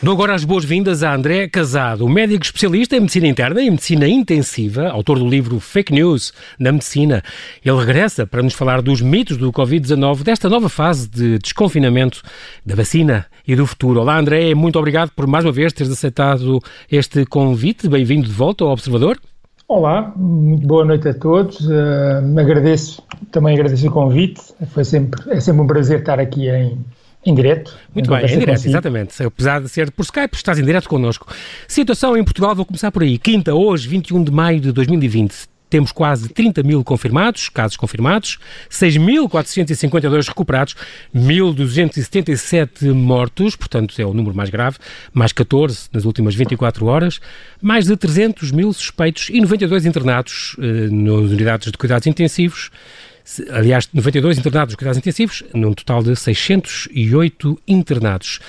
Dou agora as boas-vindas a André Casado, médico especialista em medicina interna e medicina intensiva, autor do livro Fake News na Medicina. Ele regressa para nos falar dos mitos do Covid-19, desta nova fase de desconfinamento da vacina e do futuro. Olá, André, muito obrigado por mais uma vez teres aceitado este convite. Bem-vindo de volta ao Observador. Olá, muito boa noite a todos. Uh, agradeço, também agradeço o convite. Foi sempre, é sempre um prazer estar aqui em em direto. Muito bem, em direto, exatamente. Apesar de ser por Skype, estás em direto connosco. Situação em Portugal, vou começar por aí. Quinta, hoje, 21 de maio de 2020. Temos quase 30 mil confirmados, casos confirmados, 6.452 recuperados, 1.277 mortos, portanto é o número mais grave, mais 14 nas últimas 24 horas, mais de 300 mil suspeitos e 92 internados eh, nas unidades de cuidados intensivos, aliás, 92 internados nos cuidados intensivos, num total de 608 internados.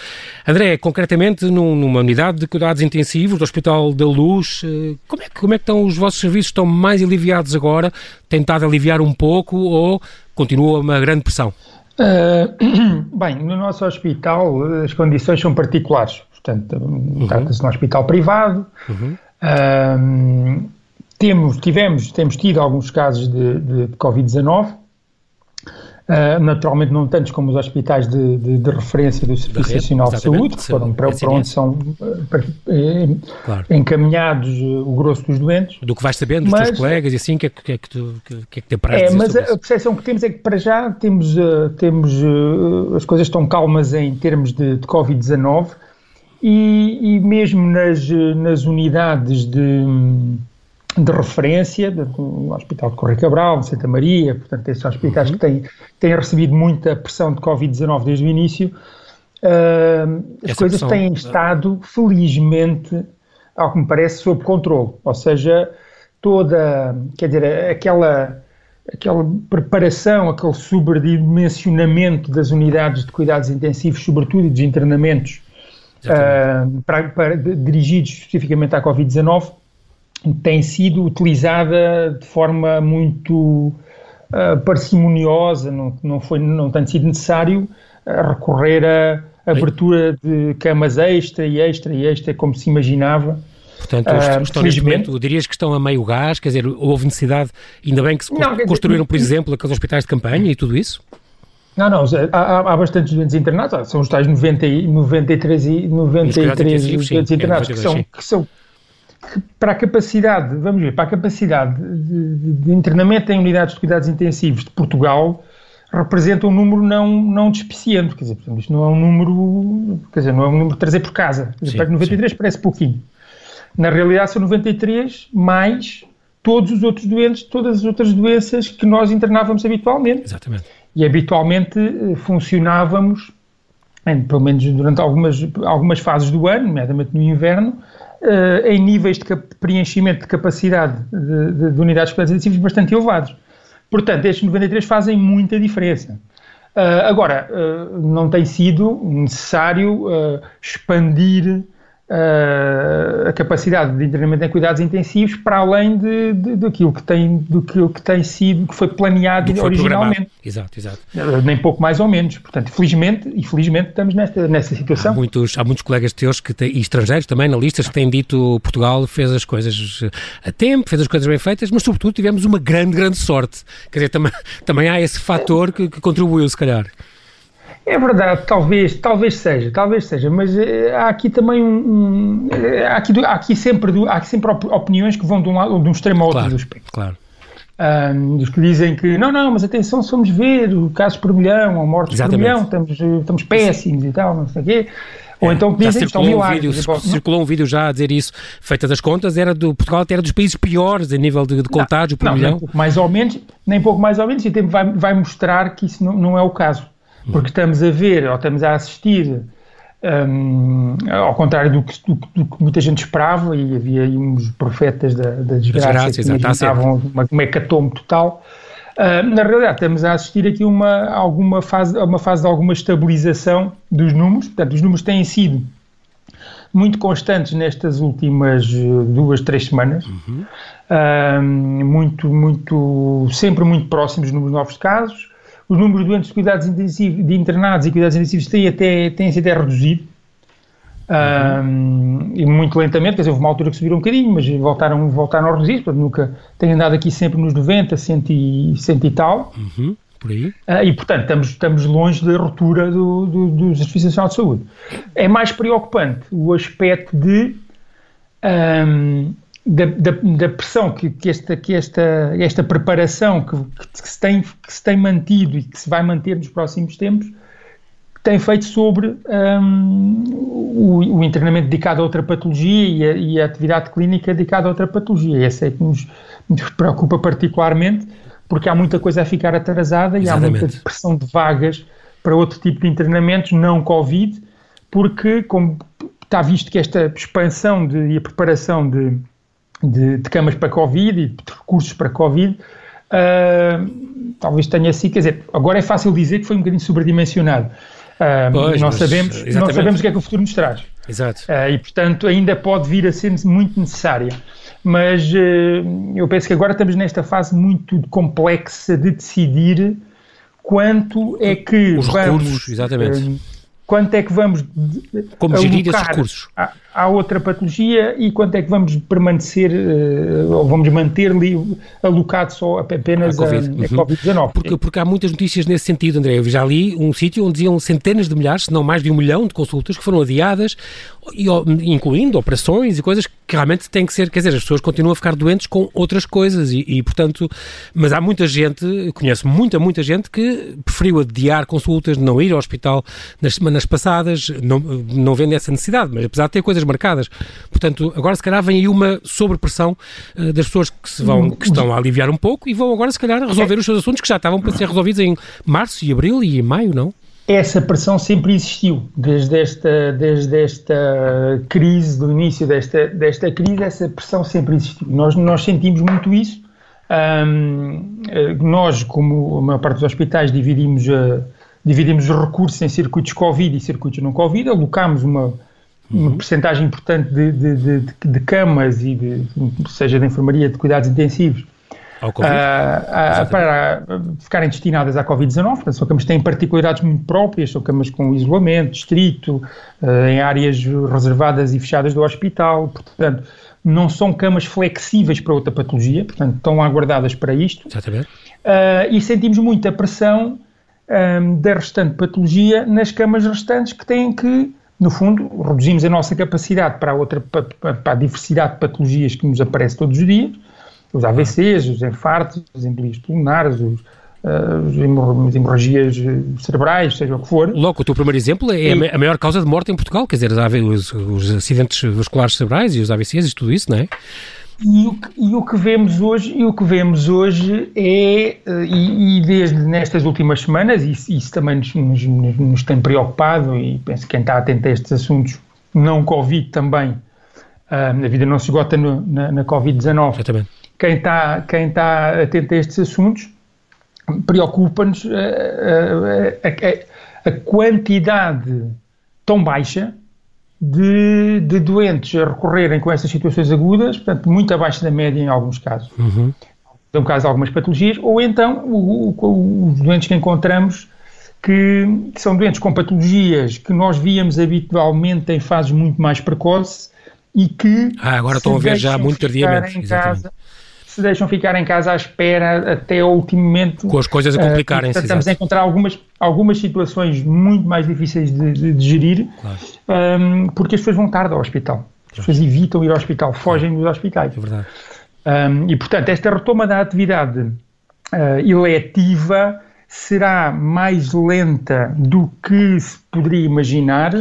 André, concretamente, num, numa unidade de cuidados intensivos do Hospital da Luz, eh, como é, que, como é que estão os vossos serviços? Estão mais aliviados agora? Tentado aliviar um pouco ou continua uma grande pressão? Uh, bem, no nosso hospital as condições são particulares. Portanto, uhum. trata-se de um hospital privado. Uhum. Uh, temos, tivemos, temos tido alguns casos de, de, de Covid-19, Uh, naturalmente não tantos como os hospitais de, de, referência do Serviço Nacional de Saúde, que foram para, para onde são uh, claro. encaminhados uh, o grosso dos doentes. Do que vais sabendo dos mas, teus colegas e assim, o que é que, que, é que, tu, que, que é que te apraz É, mas a, a percepção que temos é que para já temos, temos as coisas estão calmas em termos de, de Covid-19 e, e, mesmo nas, nas unidades de de referência, do Hospital de Correia Cabral, de Santa Maria, portanto, esses hospitais uhum. que têm, têm recebido muita pressão de Covid-19 desde o início, uh, as coisas pressão, têm estado, felizmente, ao que me parece, sob controle. Ou seja, toda, quer dizer, aquela, aquela preparação, aquele sobredimensionamento das unidades de cuidados intensivos, sobretudo e dos internamentos, uh, para, para, dirigidos especificamente à Covid-19, tem sido utilizada de forma muito uh, parcimoniosa, não, não, foi, não tem sido necessário uh, recorrer a abertura de camas extra e extra e extra, como se imaginava. Portanto, uh, estão neste momento, dirias que estão a meio gás, quer dizer, houve necessidade, ainda bem que se não, construíram, por exemplo, aqueles hospitais de campanha e tudo isso? Não, não, há, há bastantes doentes internados, são os tais 90, 93 e 93 doentes internados, que são, que são para a capacidade, vamos ver, para a capacidade de, de, de, internamento em unidades de cuidados intensivos de Portugal representa um número não, não despiciente, quer dizer, portanto, isto não é um número, quer dizer, não é um número de trazer por casa, sim, para 93 sim. parece pouquinho. Na realidade são 93 mais todos os outros doentes, todas as outras doenças que nós internávamos habitualmente. Exatamente. E habitualmente eh, funcionávamos, pelo menos durante algumas, algumas fases do ano, nomeadamente no inverno, uh, em níveis de preenchimento de capacidade de, de, de unidades bastante elevados. Portanto, estes 93 fazem muita diferença. Uh, agora, uh, não tem sido necessário expandir a capacidade de internamento em cuidados intensivos para além de, de, daquilo que tem, do que, que tem sido, que foi planeado que foi originalmente. Programado. Exato, exato. Uh, nem pouco mais ou menos. Portanto, felizmente, e felizmente estamos nesta, nesta situação. Há muitos, há muitos colegas teus que têm, e estrangeiros também, analistas, que têm dito Portugal fez as coisas a tempo, fez as coisas bem feitas, mas sobretudo tivemos uma grande, grande sorte. Quer dizer, também, também há esse fator que, que contribuiu, se calhar. É verdade, talvez, talvez seja, talvez seja, mas uh, há aqui também um, um há, aqui, há, aqui sempre, há aqui sempre opiniões que vão de um, lado, de um extremo ao outro claro, do espectro. Claro. Um, dos que dizem que não, não, mas atenção, se vamos ver casos por milhão ou mortes Exatamente. por milhão, estamos, eh, estamos péssimos e tal, não sei o quê. Ou é, então que dizem que estão milagres. Um vídeo, circulou um vídeo já a dizer isso, feita das contas, era do Portugal era dos países piores a nível de, de contágio por não, milhão. Nem pouco mais ou menos, nem pouco mais ou menos, e o tempo vai, vai mostrar que isso não, não é o caso porque estamos a ver ou estamos a assistir, um, ao contrário do que, do, do que, muita gente esperava, e havia aí uns profetas da, da desgraça que imaginavam uma, uma hecatombe total. Uh, na realidade, estamos a assistir aqui uma, alguma fase, uma fase de alguma estabilização dos números, portanto, os números têm sido muito constantes nestas últimas duas, três semanas, uhum. uh, muito, muito, sempre muito próximos dos novos casos, os números de doentes de cuidados intensivos, de internados e cuidados intensivos têm, até, têm sido até reduzido. Um, e muito lentamente, quer dizer, houve uma altura que subiram um bocadinho, mas voltaram, voltaram a reduzir, portanto nunca tenho andado aqui sempre nos 90, 100 e, 100 e tal. Uhum, por aí. Uh, e portanto estamos, estamos longe da ruptura do, do, do Serviço Nacional de Saúde. É mais preocupante o aspecto de um, da, da, da, pressão que, que, esta, que esta, esta preparação que, que, se tem, que se tem mantido e que se vai manter nos próximos tempos tem feito sobre um, o, o, internamento dedicado a outra patologia e a, e a, atividade clínica dedicada a outra patologia. Essa é que nos, nos, preocupa particularmente, porque há muita coisa a ficar atrasada e Exatamente. há muita pressão de vagas para outro tipo de internamentos não Covid, porque, como está visto que esta expansão de, e a preparação de, de, de camas para Covid e de recursos para Covid uh, talvez tenha sido, quer dizer, agora é fácil dizer que foi um bocadinho sobredimensionado. Uh, pois, não, sabemos, não sabemos o que é que o futuro nos traz. Exato. Uh, e, portanto, ainda pode vir a ser muito necessária. Mas eu penso que agora estamos nesta fase muito complexa de decidir quanto é que Os vamos... Recursos, exatamente quanto é que vamos como gerir esses recursos à, à, outra patologia e quanto é que vamos permanecer uh, ou vamos manter ali alocado só apenas a, COVID. a, a Covid-19. Porque, porque há muitas notícias nesse sentido, André. Eu já li um sítio onde diziam centenas de milhares, se não mais de um milhão de consultas que foram adiadas, incluindo operações e coisas que realmente têm que ser, quer dizer, as pessoas continuam a ficar doentes com outras coisas e, e portanto, mas há muita gente, conheço muita, muita gente que preferiu adiar consultas, não ir ao hospital nas semanas passadas, não, não vendo essa necessidade, mas apesar de ter coisas marcadas. Portanto, agora se calhar vem aí uma sobrepressão uh, das pessoas que, se vão, que estão a aliviar um pouco e vão agora se calhar resolver os seus assuntos que já estavam para ser resolvidos em março e abril e em maio, não? Essa pressão sempre existiu, desde esta, desde esta crise, do início desta, desta crise, essa pressão sempre existiu. Nós, nós sentimos muito isso. Um, nós, como a maior parte dos hospitais, dividimos, uh, dividimos os recursos em circuitos Covid e circuitos não Covid, alocámos uma, uma uhum. percentagem importante de, de, de, de, camas e seja de enfermaria de cuidados intensivos ao COVID? Uh, uh, para ficarem destinadas à Covid-19. Portanto, são camas que têm particularidades muito próprias, são camas com isolamento estrito, uh, em áreas reservadas e fechadas do hospital. Portanto, não são camas flexíveis para outra patologia, portanto, estão aguardadas para isto. Exatamente. e sentimos muita pressão da restante patologia nas camas restantes que têm que no fundo, reduzimos a nossa capacidade para a, outra, para a diversidade de patologias que nos aparece todos os dias, os AVCs, os infartos, as embolias pulmonares, os, uh, as hemorragias cerebrais, seja o que for. Logo, o teu primeiro exemplo é e, a maior causa de morte em Portugal, quer dizer, os, os acidentes vasculares cerebrais e os AVCs e tudo isso, não é? E o, que, e o, que, vemos hoje, e o que vemos hoje é, eh, e, e desde nestas últimas semanas, isso, isso também nos, nos, nos, tem preocupado, e penso que quem está atento a estes assuntos, não Covid também, uh, a vida não se esgota no, na, na Covid-19. Exatamente quem está, quem está atento a estes assuntos, preocupa-nos a, a, a, a, quantidade tão baixa de, de, doentes a recorrerem com essas situações agudas, portanto, muito abaixo da média em alguns casos. Uhum. No caso de algumas patologias, ou então o, o, os doentes que encontramos que, que, são doentes com patologias que nós víamos habitualmente em fases muito mais precoces e que. Ah, agora estão a ver já muito tardiamente. Em casa, se deixam ficar em casa à espera até o último momento. Com as coisas a complicarem-se. Uh, estamos a encontrar algumas, algumas situações muito mais difíceis de, de, de gerir, claro. um, porque as pessoas vão tarde ao hospital. As pessoas evitam ir ao hospital, fogem dos hospitais. É verdade. Um, e, portanto, esta retoma da atividade uh, eletiva será mais lenta do que se poderia imaginar,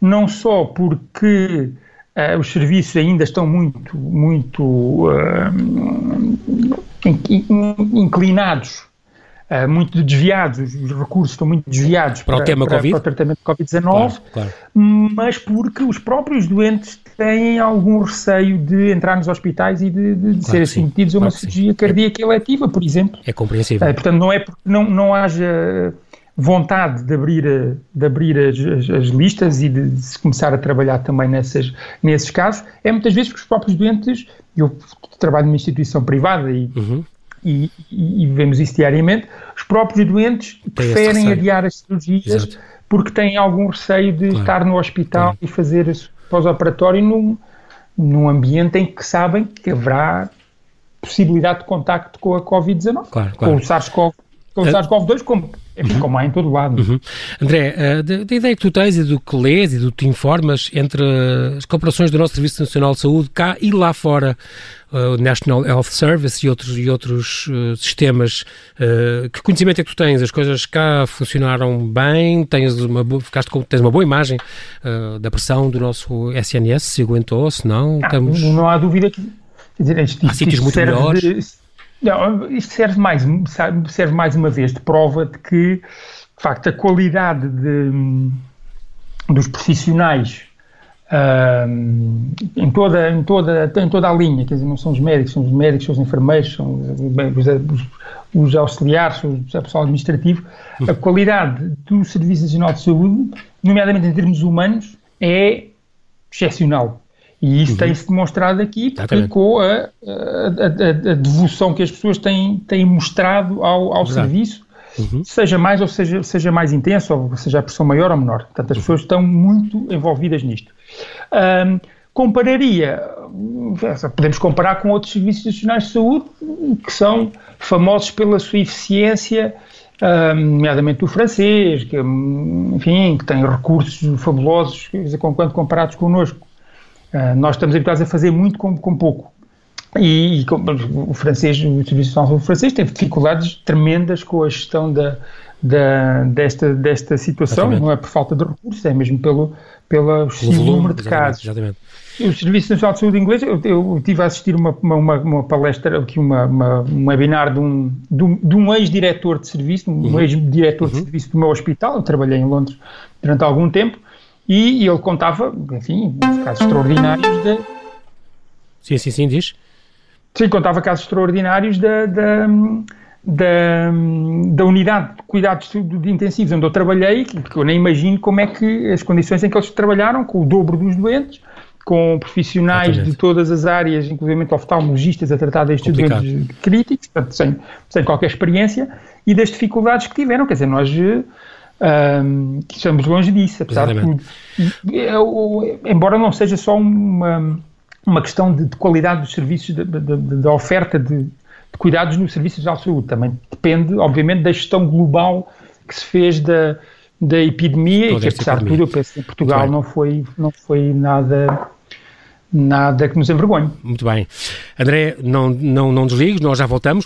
não só porque Uh, os serviços ainda estão muito, muito uh, inclinados, uh, muito desviados, os recursos estão muito desviados para, para o tema para, COVID? para o tratamento de Covid-19, claro, claro. mas porque os próprios doentes têm algum receio de entrar nos hospitais e de, de, de claro serem submetidos a uma cirurgia cardíaca eletiva, por exemplo. É compreensível. portanto, não é porque não, não haja vontade de abrir, de abrir as, as, as listas e de, se começar a trabalhar também nessas, nesses casos, é muitas vezes porque os próprios doentes, eu trabalho numa instituição privada e, uhum. e, e, vemos isso diariamente, os próprios doentes Tem preferem adiar as cirurgias Exato. porque têm algum receio de claro. estar no hospital claro. e fazer pós-operatório num, num ambiente em que sabem que haverá possibilidade de contacto com a Covid-19, claro, com o SARS-CoV com o SARS-CoV-2, como, enfim, uhum. como há em todo lado. Uhum. André, uh, da, ideia que tu tens e do que lês e do que te informas entre as cooperações do nosso Serviço Nacional de Saúde cá e lá fora, o uh, National Health Service e outros, e outros uh, sistemas, uh, que conhecimento é que tu tens? As coisas cá funcionaram bem? Tens uma, ficaste com, tens uma boa imagem uh, da pressão do nosso SNS, se aguentou, se não? Ah, estamos... não há dúvida que... Quer dizer, Há sítios muito melhores? De, não, isto serve mais, serve mais uma vez de prova de que, de facto, a qualidade de, dos profissionais uh, em, toda, em, toda, em toda a linha, quer dizer, não são os médicos, são os médicos, são os enfermeiros, são os, os, os auxiliares, o pessoal administrativo, a qualidade do Serviço Nacional de Saúde, nomeadamente em termos humanos, é excepcional. E isso uhum. tem-se demonstrado aqui com a, a, a, a, devoção que as pessoas têm, têm mostrado ao, ao serviço, uhum. seja mais ou seja, seja mais intenso, ou seja a pressão maior ou menor. Portanto, as uhum. pessoas estão muito envolvidas nisto. Um, compararia, podemos comparar com outros serviços nacionais de saúde que são famosos pela sua eficiência, nomeadamente o francês, que, enfim, que tem recursos fabulosos, quando comparados connosco. Uh, nós estamos habituados a fazer muito com, com pouco. E, e com, o francês, o Serviço Nacional francês teve dificuldades tremendas com a gestão da, da, desta, desta situação, exatamente. não é por falta de recursos, é mesmo pelo, pelo, pelo número de casos. Exatamente. O Serviço Nacional de Saúde Inglês, eu, eu tive a assistir uma, uma, uma palestra, aqui uma, uma, um webinar de um, de um, ex-diretor de serviço, um uhum. ex-diretor uhum. de serviço do meu hospital, eu trabalhei em Londres durante algum tempo, e, e ele contava, enfim, casos extraordinários de. Sim, sim, sim, diz. Sim, contava casos extraordinários da, da, da, da unidade de cuidados de intensivos onde eu trabalhei, porque eu nem imagino como é que as condições em que eles trabalharam, com o dobro dos doentes, com profissionais Exatamente. de todas as áreas, inclusive oftalmologistas, a tratar destes doentes críticos, portanto, sem, sem qualquer experiência, e das dificuldades que tiveram. Quer dizer, nós um, estamos longe disso, apesar Exatamente. de tudo. Eu, embora não seja só uma, uma questão de, de qualidade dos serviços, da oferta de, de, cuidados nos serviços de saúde, também depende, obviamente, da gestão global que se fez da, da epidemia Toda e que, apesar de tudo, eu penso que em Portugal não foi, não foi nada nada que nos envergonhe. Muito bem. André, não, não, não desligues, nós já voltamos.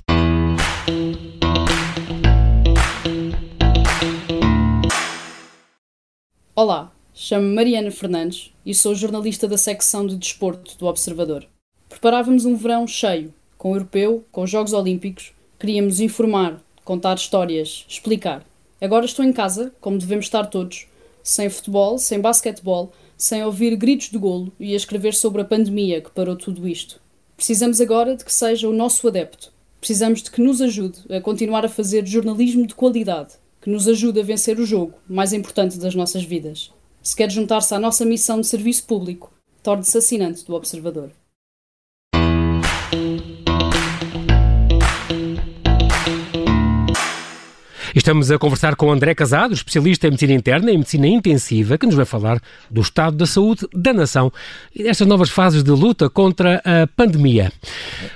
Olá, chamo-me Mariana Fernandes e sou jornalista da secção de desporto do Observador. Preparávamos um verão cheio, com o europeu, com os Jogos Olímpicos, queríamos informar, contar histórias, explicar. Agora estou em casa, como devemos estar todos, sem futebol, sem basquetebol, sem ouvir gritos de golo e a escrever sobre a pandemia que parou tudo isto. Precisamos agora de que seja o nosso adepto. Precisamos de que nos ajude a continuar a fazer jornalismo de qualidade, que nos ajude a vencer o jogo mais importante das nossas vidas. Se quer juntar-se à nossa missão de serviço público, torne-se assinante do Observador. Estamos a conversar com André Casado, especialista em medicina interna e medicina intensiva, que nos vai falar do estado da saúde da nação e destas novas fases de luta contra a pandemia.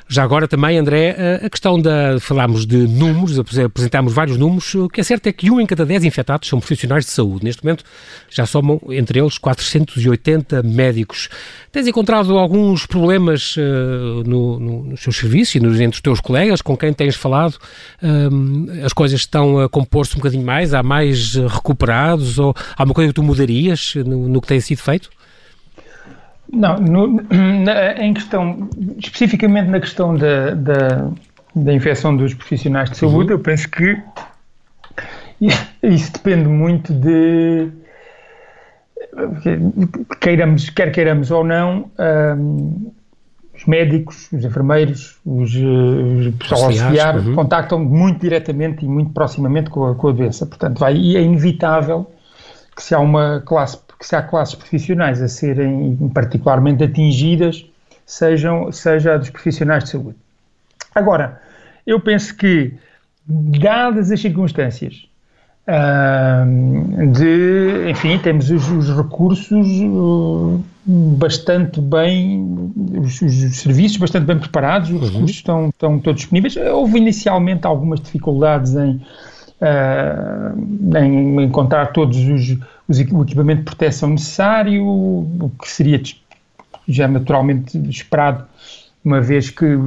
Já agora também, André, a questão da. Falámos de números, apresentámos vários números. O que é certo é que um em cada dez infectados são profissionais de saúde. Neste momento já somam entre eles 480 médicos. Tens encontrado alguns problemas uh, no, no, nos seus serviços e nos, entre os teus colegas com quem tens falado? Uh, as coisas estão a compor-se um bocadinho mais? Há mais recuperados? Ou há uma coisa que tu mudarias no, no que tem sido feito? Não, no, na, em questão, especificamente na questão da, da, da infecção dos profissionais de saúde, uhum. eu penso que isso depende muito de queiramos, quer queiramos ou não, os médicos, os enfermeiros, os, os pessoal auxiliar uhum. contactam muito diretamente e muito proximamente com a, com a doença. Portanto, vai, e é inevitável que se há uma classe, que se há classes profissionais a serem particularmente atingidas, sejam, seja a dos profissionais de saúde. Agora, eu penso que, dadas as circunstâncias, de, enfim, temos os, os recursos uh, bastante bem, os, os, serviços bastante bem preparados, os uhum. recursos estão, estão todos disponíveis. Houve inicialmente algumas dificuldades em, uh, em encontrar todos os, os, o equipamento de proteção necessário, o que seria já naturalmente esperado, uma vez que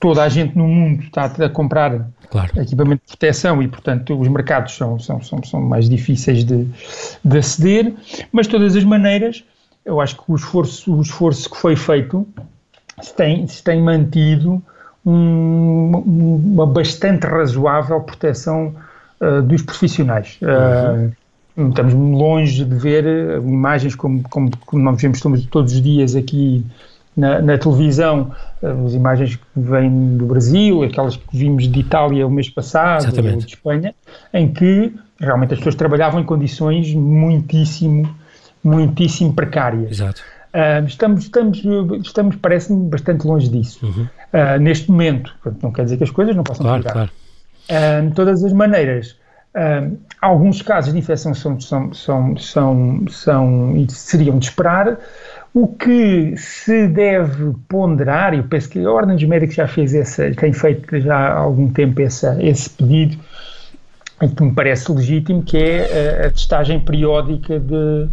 toda a gente no mundo está a comprar claro. equipamento de proteção e, portanto, os mercados são, são, são, são mais difíceis de, de aceder, mas de todas as maneiras, eu acho que o esforço, o esforço que foi feito se tem, se tem mantido um, uma bastante razoável proteção uh, dos profissionais. Uh, Estamos longe de ver imagens como, como, como nós vemos todos os dias aqui na, na, televisão as imagens que vêm do Brasil, aquelas que vimos de Itália o mês passado, Exatamente. de Espanha, em que realmente as pessoas trabalhavam em condições muitíssimo, muitíssimo precárias. Exato. Uh, estamos, estamos, estamos parece-me, bastante longe disso. Uhum. Uh, neste momento, não quer dizer que as coisas não possam claro, Claro. Uh, de todas as maneiras, alguns casos de infecção são, são, são, são, são, seriam de esperar, o que se deve ponderar, e eu penso que a Ordem dos Médicos já fez essa, tem feito já há algum tempo essa, esse pedido, e que me parece legítimo, que é a, a testagem periódica de,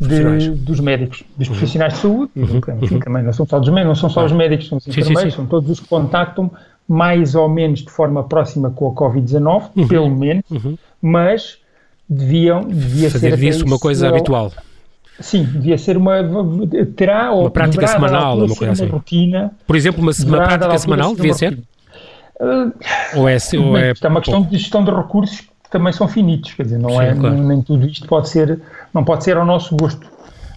de, dos médicos, dos uhum. profissionais de saúde, uhum. enfim, uhum. também não são só, dos, não são só os médicos, são os enfermeiros, sim, sim, sim. são todos os que contactam mais ou menos de forma próxima com a Covid-19, uhum. pelo menos, uhum. mas deviam, devia Fazer ser disso uma coisa habitual. Sim, devia ser uma. Terá uma prática semanal, uma coisa assim. rotina. Por exemplo, uma, uma prática semanal devia ser? Uh, ou é, ou é, é uma questão de gestão de recursos também são finitos, quer dizer, não Sim, é, claro. nem, tudo isto pode ser, não pode ser ao nosso gosto,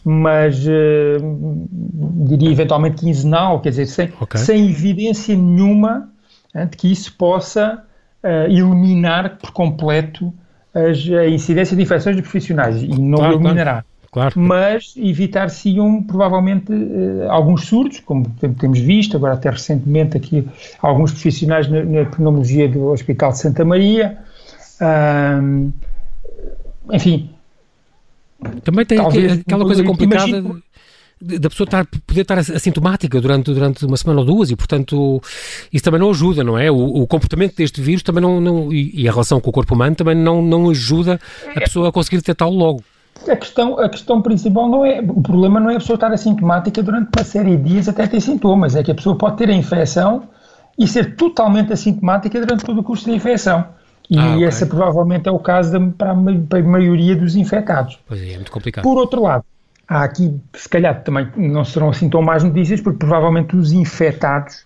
mas uh, diria eventualmente quinzenal, quer dizer, sem, okay. sem evidência nenhuma uh, de que isso possa uh, eliminar por completo as, a incidência de infecções de profissionais e não claro, eliminará. Claro. Claro. Mas evitar-se-iam provavelmente uh, alguns surtos, como temos visto, agora até recentemente aqui alguns profissionais na, na pneumologia do Hospital de Santa Maria. Enfim. Também tem talvez, aquela coisa complicada. Imagino, da pessoa estar, poder estar assintomática durante, durante uma semana ou duas e, portanto, isso também não ajuda, não é? O, o comportamento deste vírus também não, não e, e, a relação com o corpo humano também não, não ajuda a pessoa a conseguir detectá-lo logo. A questão, a questão principal não é. O problema não é a pessoa estar assintomática durante uma série de dias até ter sintomas, é que a pessoa pode ter a infecção e ser totalmente assintomática durante todo o curso da infecção. E ah, okay. esse provavelmente é o caso para, a, para a maioria dos infectados. Pois é, é muito complicado. Por outro lado, há aqui, se calhar também não serão assim tão más notícias, porque provavelmente os infectados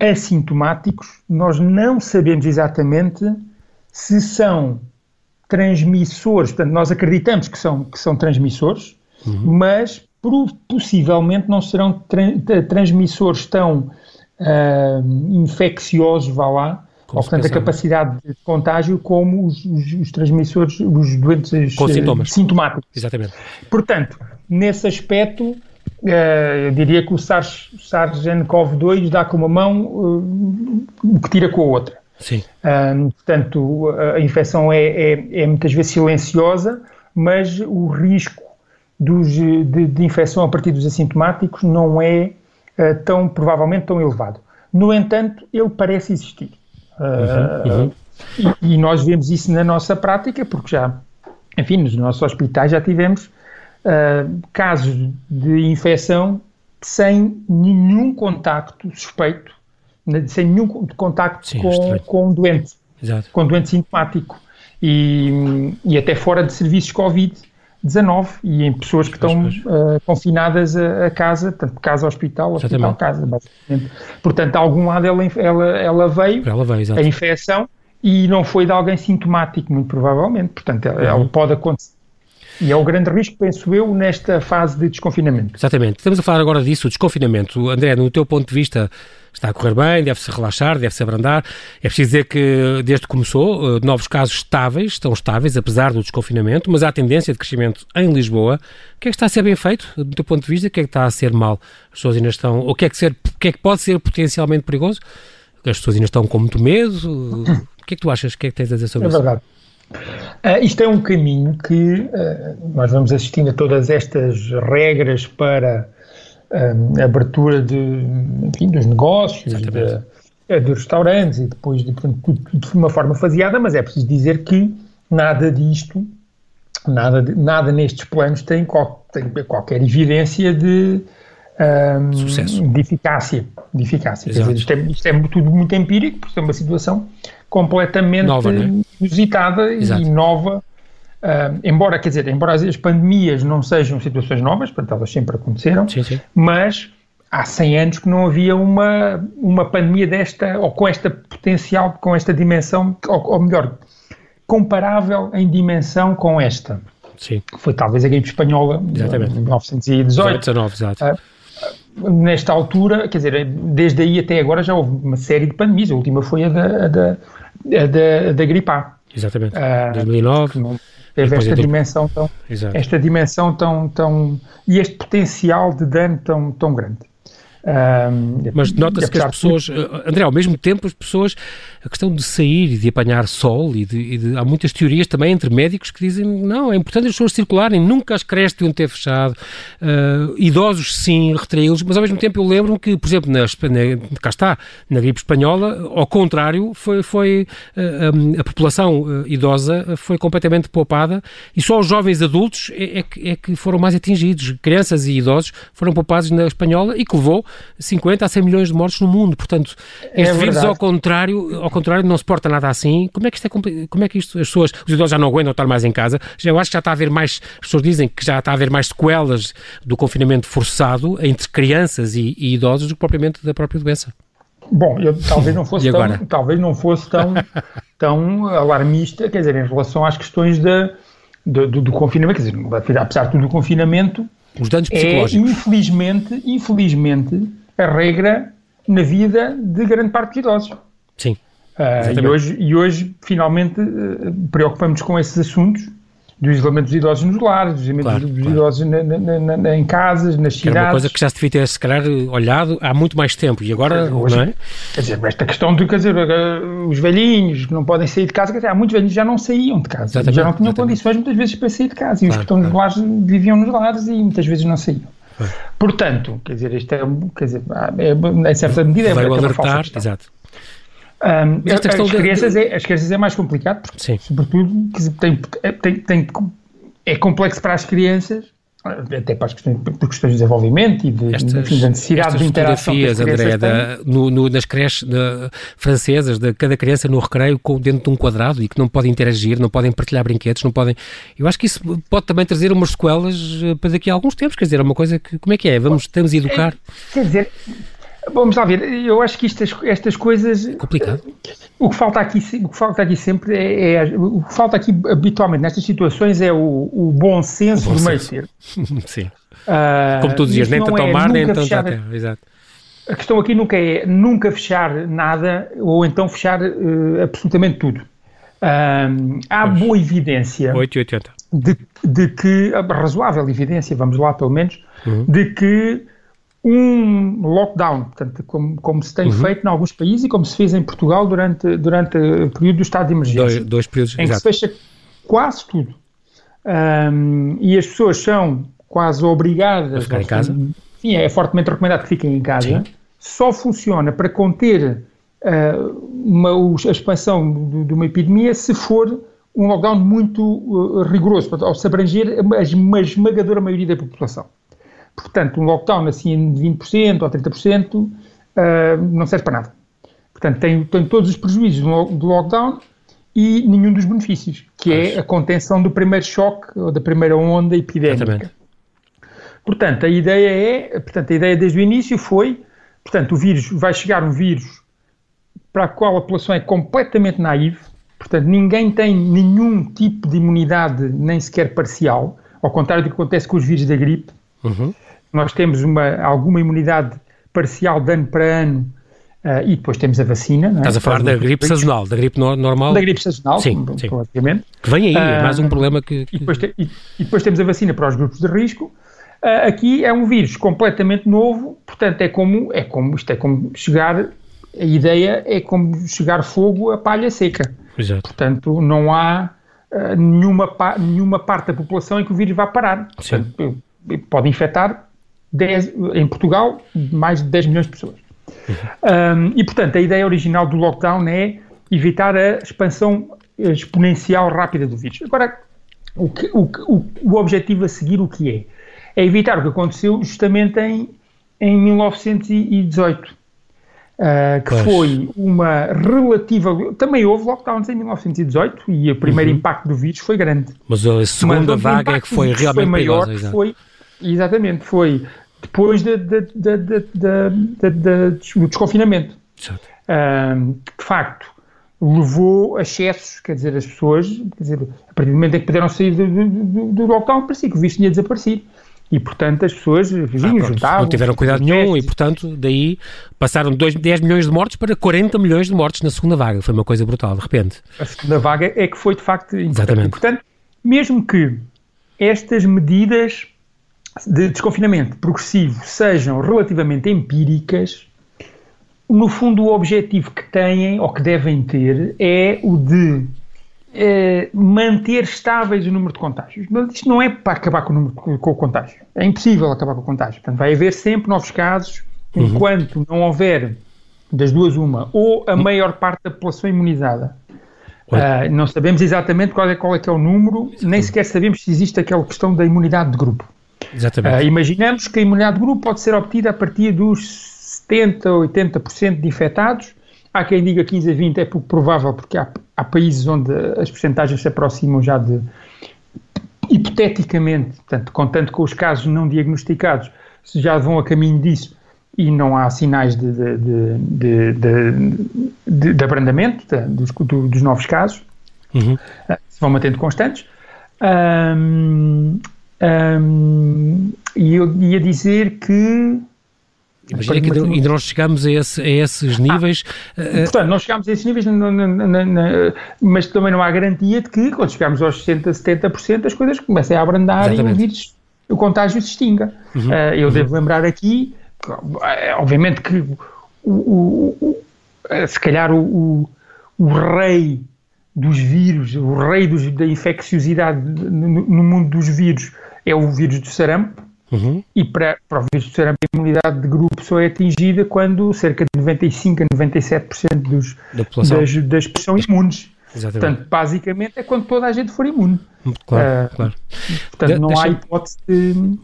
assintomáticos, nós não sabemos exatamente se são transmissores, portanto, nós acreditamos que são, que são transmissores, uhum. mas possivelmente não serão tra transmissores tão uh, infecciosos, vá lá, ou, portanto, a capacidade de contágio como os, os, os transmissores, os doentes Com sintomas. sintomáticos. Exatamente. Portanto, nesse aspecto, uh, eu diria que o SARS-CoV-2 dá com uma mão uh, o que tira com a outra. Sim. Portanto, a infecção é, é, é, muitas vezes silenciosa, mas o risco dos, de, de, infecção a partir dos assintomáticos não é tão, provavelmente, tão elevado. No entanto, ele parece existir. Uh, uhum, uhum. E, e, nós vemos isso na nossa prática, porque já, enfim, nos nossos hospitais já tivemos uh, casos de infecção sem nenhum contacto suspeito sem nenhum contacto Sim, com, com um doente, Exato. com um doente sintomático e, e até fora de serviços Covid-19 e em pessoas que estão uh, confinadas a, a, casa, tanto casa hospital, hospital casa, basicamente. Portanto, de algum lado ela, ela, ela veio, ela veio a infecção e não foi de alguém sintomático, muito provavelmente. Portanto, ela, uhum. ela pode acontecer e é o grande risco, penso eu, nesta fase de desconfinamento. Exatamente. Estamos a falar agora disso, o desconfinamento. André, no teu ponto de vista, está a correr bem, deve-se relaxar, deve-se abrandar. É preciso dizer que, desde que começou, eh, novos casos estáveis, estão estáveis, apesar do desconfinamento, mas há tendência de crescimento em Lisboa. O que é que está a ser bem feito, do teu ponto de vista? O que é que está a ser mal? As pessoas ainda estão... O que é que, ser, o que, é que pode ser potencialmente perigoso? As pessoas ainda estão com muito medo? o que é que tu achas? O que é que tens a dizer sobre é isso? É verdade. Uh, isto é um caminho que uh, nós vamos assistindo a todas estas regras para uh, abertura de, enfim, dos negócios, de, de, restaurantes e depois de, portanto, tudo, tudo de uma forma faseada, mas é preciso dizer que nada disto, nada, nada nestes planos tem, qual, tem qualquer evidência de, um, de eficácia. De eficácia. Dizer, isto, é, isto, é, tudo muito empírico, porque é uma situação completamente nova, é? inusitada Exato. e nova. Uh, embora, quer dizer, embora as pandemias não sejam situações novas, portanto elas sempre aconteceram, sim, sim. mas há 100 anos que não havia uma, uma pandemia desta, ou com esta potencial, com esta dimensão, ou, ou melhor, comparável em dimensão com esta. Sim. Foi talvez a gripe espanhola, Exatamente. em 1918. 19, exato. Nesta altura, quer dizer, desde aí até agora já houve uma série de pandemias. A última foi a da, a da, a da, da gripe A. Exatamente. Uh, 2009. Não teve esta dimensão tão, Exato. esta dimensão tão, tão e este potencial de dano tão, tão grande. Mas nota-se que as pessoas, de... Eh, André, ao mesmo tempo as pessoas, a questão de sair e de apanhar sol e de, e de, há muitas teorias também entre médicos que dizem não, é importante as pessoas circularem, nunca as creches deviam ter fechado, uh, idosos sim, retraí-los, mas ao mesmo tempo eu lembro-me que, por exemplo, na, na, cá está, na gripe espanhola, ao contrário, foi, foi uh, a população uh, idosa foi completamente poupada e só os jovens adultos é, é, que, é que foram mais atingidos, crianças e idosos foram poupados na espanhola e que levou 50 a 100 milhões de mortes no mundo. Portanto, é este é vírus, ao contrário, ao contrário, não se porta nada assim. Como é que isto é Como é que isto, as pessoas, os idosos já não aguentam estar mais em casa? Eu acho que já está a haver mais, as pessoas dizem que já está a haver mais sequelas do confinamento forçado entre crianças e, e idosos do que propriamente da própria doença. Bom, eu talvez não fosse tão, talvez não fosse tão, tão alarmista, quer dizer, em relação às questões da, do, do, do confinamento, quer dizer, apesar de tudo o confinamento, os danos psicológicos. É, infelizmente, infelizmente, a regra na vida de grande parte dos idosos. Sim. Uh, e, hoje, e hoje, finalmente, uh, preocupamos com esses assuntos do isolamento dos idosos nos lares, do isolamento claro, dos claro. idosos na, na, na, em casas, nas cidades. É uma coisa que já se devia ter, se calhar, olhado há muito mais tempo e agora, hoje, não é? Quer dizer, esta questão de, quer dizer, os velhinhos que não podem sair de casa, quer dizer, há muitos velhinhos que já não saíam de casa, exatamente, já não tinham exatamente. condições muitas vezes para sair de casa e claro, os que estão nos lares viviam nos lares e muitas vezes não saíam. Portanto, quer dizer, isto é, quer dizer, é, em certa medida é, Vai é uma alertar, exato. Um, as, crianças de... é, as crianças é mais complicado, porque, Sim. sobretudo, tem, tem, tem, é complexo para as crianças, até para as questões, por questões de desenvolvimento e de, estas, enfim, da necessidade de interação fotografias, André, da, no, no, nas creches de, francesas, de cada criança no recreio com, dentro de um quadrado e que não podem interagir, não podem partilhar brinquedos, não podem... Eu acho que isso pode também trazer umas sequelas eh, para daqui a alguns tempos, quer dizer, é uma coisa que... Como é que é? Vamos, temos a educar... Quer dizer, Vamos lá ver, eu acho que estas, estas coisas. Complicado. O que falta aqui, o que falta aqui sempre é, é O que falta aqui habitualmente nestas situações é o, o bom senso o bom do meio ser. Sim. Uh, Como tu dizias, nem tanto ao é mar, nem tanto à terra. Exato. A questão aqui nunca é nunca fechar nada ou então fechar uh, absolutamente tudo. Uh, há pois. boa evidência 880. De, de que, razoável evidência, vamos lá pelo menos, uhum. de que um lockdown, portanto, como, como se tem uhum. feito em alguns países e como se fez em Portugal durante, durante o período do estado de emergência. Dois, dois períodos, Em exato. que se fecha quase tudo. Um, e as pessoas são quase obrigadas a ficar em casa. Sim, é fortemente recomendado que fiquem em casa. Sim. Só funciona para conter uh, uma, a expansão de, de, uma epidemia se for um lockdown muito uh, rigoroso, ou se abranger a esmagadora maioria da população. Portanto, um lockdown assim de 20% ou 30% uh, não serve para nada. Portanto, tem, tem todos os prejuízos do lockdown e nenhum dos benefícios, que é a contenção do primeiro choque ou da primeira onda epidémica. Exatamente. Portanto, a ideia é, portanto, a ideia desde o início foi, portanto, o vírus vai chegar um vírus para o qual a população é completamente naiva, portanto, ninguém tem nenhum tipo de imunidade, nem sequer parcial, ao contrário do que acontece com os vírus da gripe. Uhum nós temos uma, alguma imunidade parcial de ano para ano uh, e depois temos a vacina. É? Estás a falar da gripe sazonal, da gripe no, normal? Da gripe sazonal, sim, sim. Que vem aí, é mais um ah, problema que... que... E, depois te, e, e, depois temos a vacina para os grupos de risco. Uh, aqui é um vírus completamente novo, portanto é como, é como, isto é como chegar a ideia é como chegar fogo a palha seca. Exato. Portanto, não há uh, nenhuma, pa nenhuma parte da população em que o vírus vá parar. Portanto, pode infectar 10, em Portugal mais de 10 milhões de pessoas. Um, e, portanto, a ideia original do lockdown é evitar a expansão exponencial rápida do vírus. Agora, o, que, o, o, o objetivo a seguir o que é? É evitar o que aconteceu justamente em, em 1918 Uh, que pois. foi uma relativa. Também houve lockdowns em 1918 e o primeiro uhum. impacto do vírus foi grande. Mas a segunda Mas, vaga é que foi realmente foi maior, perigosa, foi Exatamente, foi depois de, de, de, do desconfinamento. Uh, que de facto levou a excessos, quer dizer, as pessoas, quer dizer, a partir do momento em que puderam sair do, do, do lockdown, parecia que o vírus tinha desaparecido e, portanto, as pessoas vinham, ah, juntavam. Não tiveram cuidado nenhum e, portanto, daí passaram de 10 milhões de mortes para 40 milhões de mortes na segunda vaga. Foi uma coisa brutal, de repente. A segunda vaga é que foi, de facto, importante. Exatamente. E, portanto, mesmo que estas medidas de desconfinamento progressivo sejam relativamente empíricas, no fundo, o objetivo que têm ou que devem ter é o de eh, manter estáveis o número de contágios. Mas isto não é para acabar com o, número, com o contágio. É impossível acabar com o contágio. Portanto, vai haver sempre novos casos, uhum. enquanto não houver das duas uma, ou a maior parte da população imunizada. Uh, não sabemos exatamente qual é, qual é que é o número, nem sequer sabemos se existe aquela questão da imunidade de grupo. Exatamente. Uh, imaginamos que a imunidade de grupo pode ser obtida a partir dos 70% ou 80% de infectados, Há quem diga 15 a 20 é pouco provável, porque há, há países onde as percentagens se aproximam já de, hipoteticamente, portanto, contando com os casos não diagnosticados, já vão a caminho disso e não há sinais de, de, de, de abrandamento dos, do, dos novos casos, uhum. Ah, se vão mantendo constantes. Um, um, e eu ia dizer que Imagina que ainda não chegamos a, esse, a esses ah, níveis. Ah, portanto, não chegamos a esses níveis, mas também não há garantia de que, quando chegarmos aos 60%, 70%, as coisas comecem a abrandar Exatamente. e o vírus, o contágio se extinga. Uhum. Uh, eu uhum. devo lembrar aqui, obviamente que o, o, o, se calhar o, o, rei dos vírus, o rei dos, da infecciosidade no, no mundo dos vírus é o vírus do sarampo, Uhum. E para, para o vírus de sarampo, a imunidade de grupo só é atingida quando cerca de 95 a 97% dos, da das, das pessoas são imunes. Exatamente. Portanto, basicamente é quando toda a gente for imune. Claro, uh, claro. Portanto, de, não há hipótese de,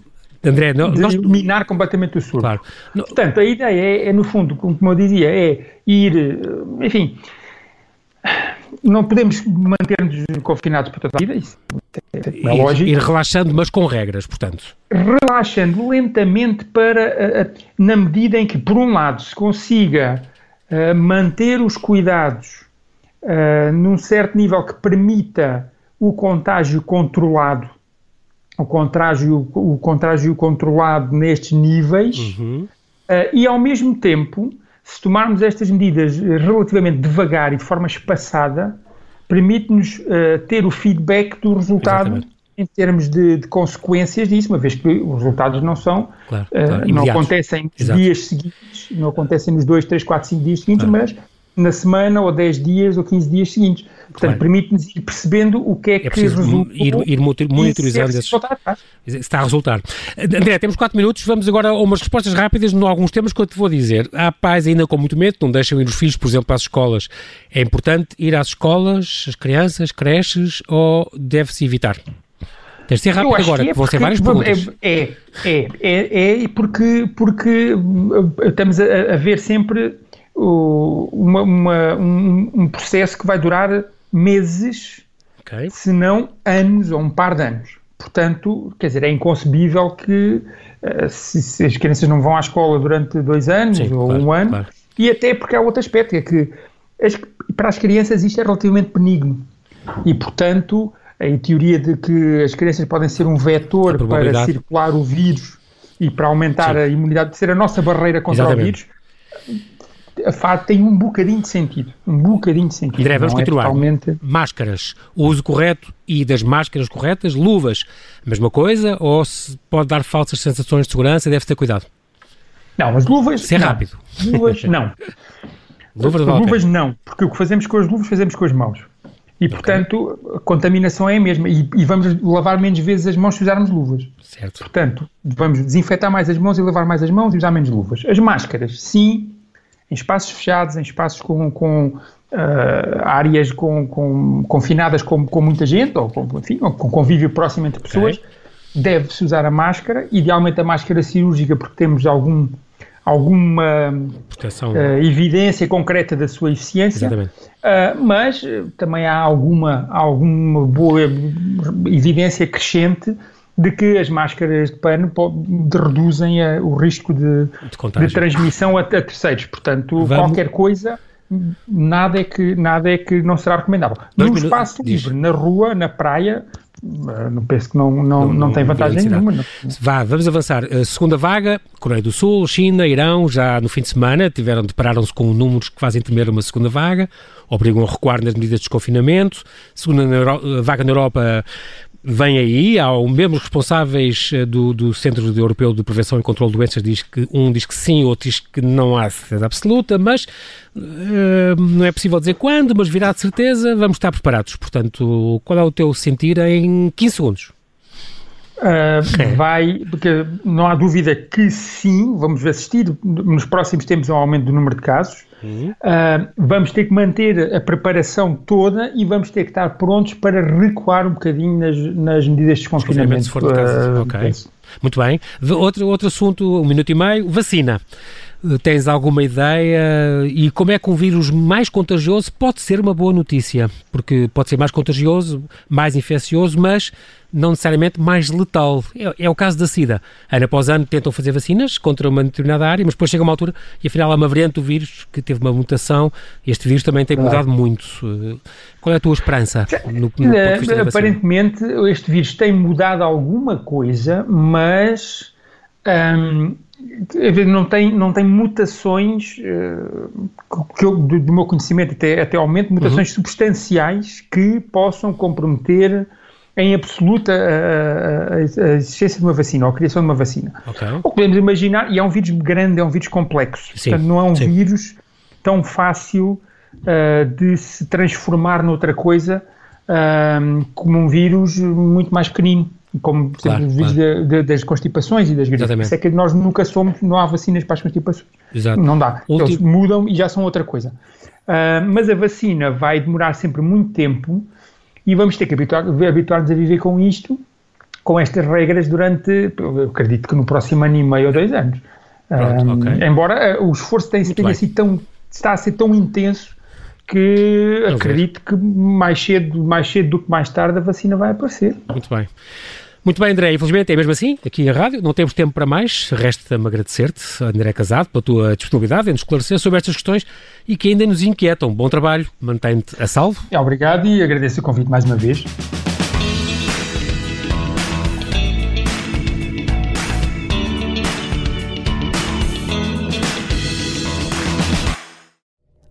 André, não, de nós... eliminar completamente o surto. Claro. Portanto, a ideia é, é, no fundo, como eu dizia, é ir, enfim, não podemos manter-nos confinados para toda a vida, isso é, é lógico. Ir relaxando, mas com regras, portanto. Relaxando lentamente para, na medida em que, por um lado, se consiga uh, manter os cuidados num certo nível que permita o contágio controlado, o contágio, o contágio controlado nestes níveis, uhum. uh, e ao mesmo tempo se tomarmos estas medidas relativamente devagar e de forma espaçada, permite-nos uh, ter o feedback do resultado Exatamente. em termos de, de, consequências disso, uma vez que os resultados não são, claro, claro, uh, não acontecem nos dias seguintes, não acontecem nos 2, 3, 4, 5 dias seguintes, claro. mas na semana ou 10 dias ou 15 dias seguintes. Portanto, permite-nos ir percebendo o que é, é que resultou. Ir, ir monitorizando se está a resultar. André, temos 4 minutos, vamos agora a umas respostas rápidas em alguns temas que eu te vou dizer. Há pais ainda com muito medo, não deixam ir os filhos, por exemplo, às escolas. É importante ir às escolas, as crianças, creches, ou deve-se evitar? Deve ser rápido agora, que, é vão ser várias perguntas. É, é, é, é, porque, porque estamos a, a ver sempre uma, uma, um, um, processo que vai durar meses, okay. se não anos ou um par de anos. Portanto, quer dizer, é inconcebível que uh, se, se, as crianças não vão à escola durante dois anos Sim, ou claro, um ano, claro. e até porque há outro aspecto, é que as, para as crianças isto é relativamente benigno. E, portanto, a teoria de que as crianças podem ser um vetor para circular o vírus e para aumentar Sim. a imunidade, ser a nossa barreira contra Exatamente. o vírus, tem um bocadinho de sentido. Um bocadinho de sentido. André, vamos é continuar. É totalmente... Máscaras, o uso correto e das máscaras corretas, luvas, mesma coisa? Ou se pode dar falsas sensações de segurança, deve ter cuidado? Não, as luvas. Ser é rápido. Luvas, não. Luvas, luvas não, porque o que fazemos com as luvas fazemos com as mãos. E, portanto, okay. a contaminação é a mesma. E, e, vamos lavar menos vezes as mãos se usarmos luvas. Certo. Portanto, vamos desinfetar mais as mãos e lavar mais as mãos e usar menos luvas. As máscaras, sim, em espaços fechados, em espaços com, com uh, áreas com, com, confinadas com, com muita gente, ou com, enfim, ou com convívio próximo entre pessoas, okay. deve-se usar a máscara, idealmente a máscara cirúrgica, porque temos algum alguma uh, evidência concreta da sua eficiência, uh, mas uh, também há alguma, alguma boa evidência crescente de que as máscaras de pano reduzem o risco de, de, de transmissão a, a, terceiros. Portanto, Vamos... qualquer coisa, nada é, que, nada é que não será recomendável. Dois no espaço livre, na rua, na praia, eh, não penso que não, não, não, não tem vantagem nenhuma. Não. Vá, vamos avançar. A segunda vaga, Coreia do Sul, China, Irão, já no fim de semana tiveram, depararam-se com números que fazem temer uma segunda vaga, obrigam a recuar nas medidas de desconfinamento. Segunda na vaga na Europa, vem aí, há o mesmo responsáveis eh, do, do Centro Europeu de Prevenção e Controlo de Doenças, diz que um diz que sim, outro diz que não há certeza absoluta, mas uh, não é possível dizer quando, mas virá de certeza, vamos estar preparados. Portanto, qual é o teu sentir em 15 segundos? Uh, vai, porque não há dúvida que sim, vamos assistir nos próximos tempos ao aumento do número de casos. Uhum. Uh, vamos ter que manter a preparação toda e vamos ter que estar prontos para recuar um bocadinho nas, nas medidas de desconfinamento. Se for de uh, okay. Muito bem. Outro, outro assunto, um minuto e meio, vacina. Tens alguma ideia? E como é que um vírus mais contagioso pode ser uma boa notícia? Porque pode ser mais contagioso, mais infeccioso, mas não necessariamente mais letal. É, é, o caso da SIDA. Ano após ano tentam fazer vacinas contra uma determinada área, mas depois chega uma altura e afinal há uma variante do vírus que teve uma mutação. Este vírus também tem mudado muito. Qual é a tua esperança? No, no Aparentemente, este vírus tem mudado alguma coisa, mas. Hum, não tem, não tem mutações uh, que eu, do, do, meu conhecimento até, até ao momento, mutações uhum. substanciais que possam comprometer em absoluta a, a, a, existência de uma vacina ou a criação de uma vacina. Okay. Ou podemos imaginar, e é um vírus grande, é um vírus complexo, Sim. portanto não é um Sim. vírus tão fácil uh, de se transformar noutra coisa uh, como um vírus muito mais pequenino como por exemplo, claro, os vírus claro. de, de, das constipações e das gripes. Isso é que nós nunca somos, não há vacinas para as constipações. Exato. Não dá. Último... Eles mudam e já são outra coisa. Uh, mas a vacina vai demorar sempre muito tempo e vamos ter que habituar-nos habituar a viver com isto, com estas regras durante, eu acredito que no próximo ano e meio ou dois anos. Pronto, uh, okay. Embora uh, o esforço tenha, tenha sido tão, está a ser tão intenso que acredito que mais cedo, mais cedo do que mais tarde a vacina vai aparecer. Muito bem. Muito bem, André. Infelizmente é mesmo assim, aqui na rádio, não temos tempo para mais. Resta-me agradecer-te, André Casado, pela tua disponibilidade em nos esclarecer sobre estas questões e que ainda nos inquietam. Bom trabalho, mantém-te a salvo. Obrigado e agradeço o convite mais uma vez.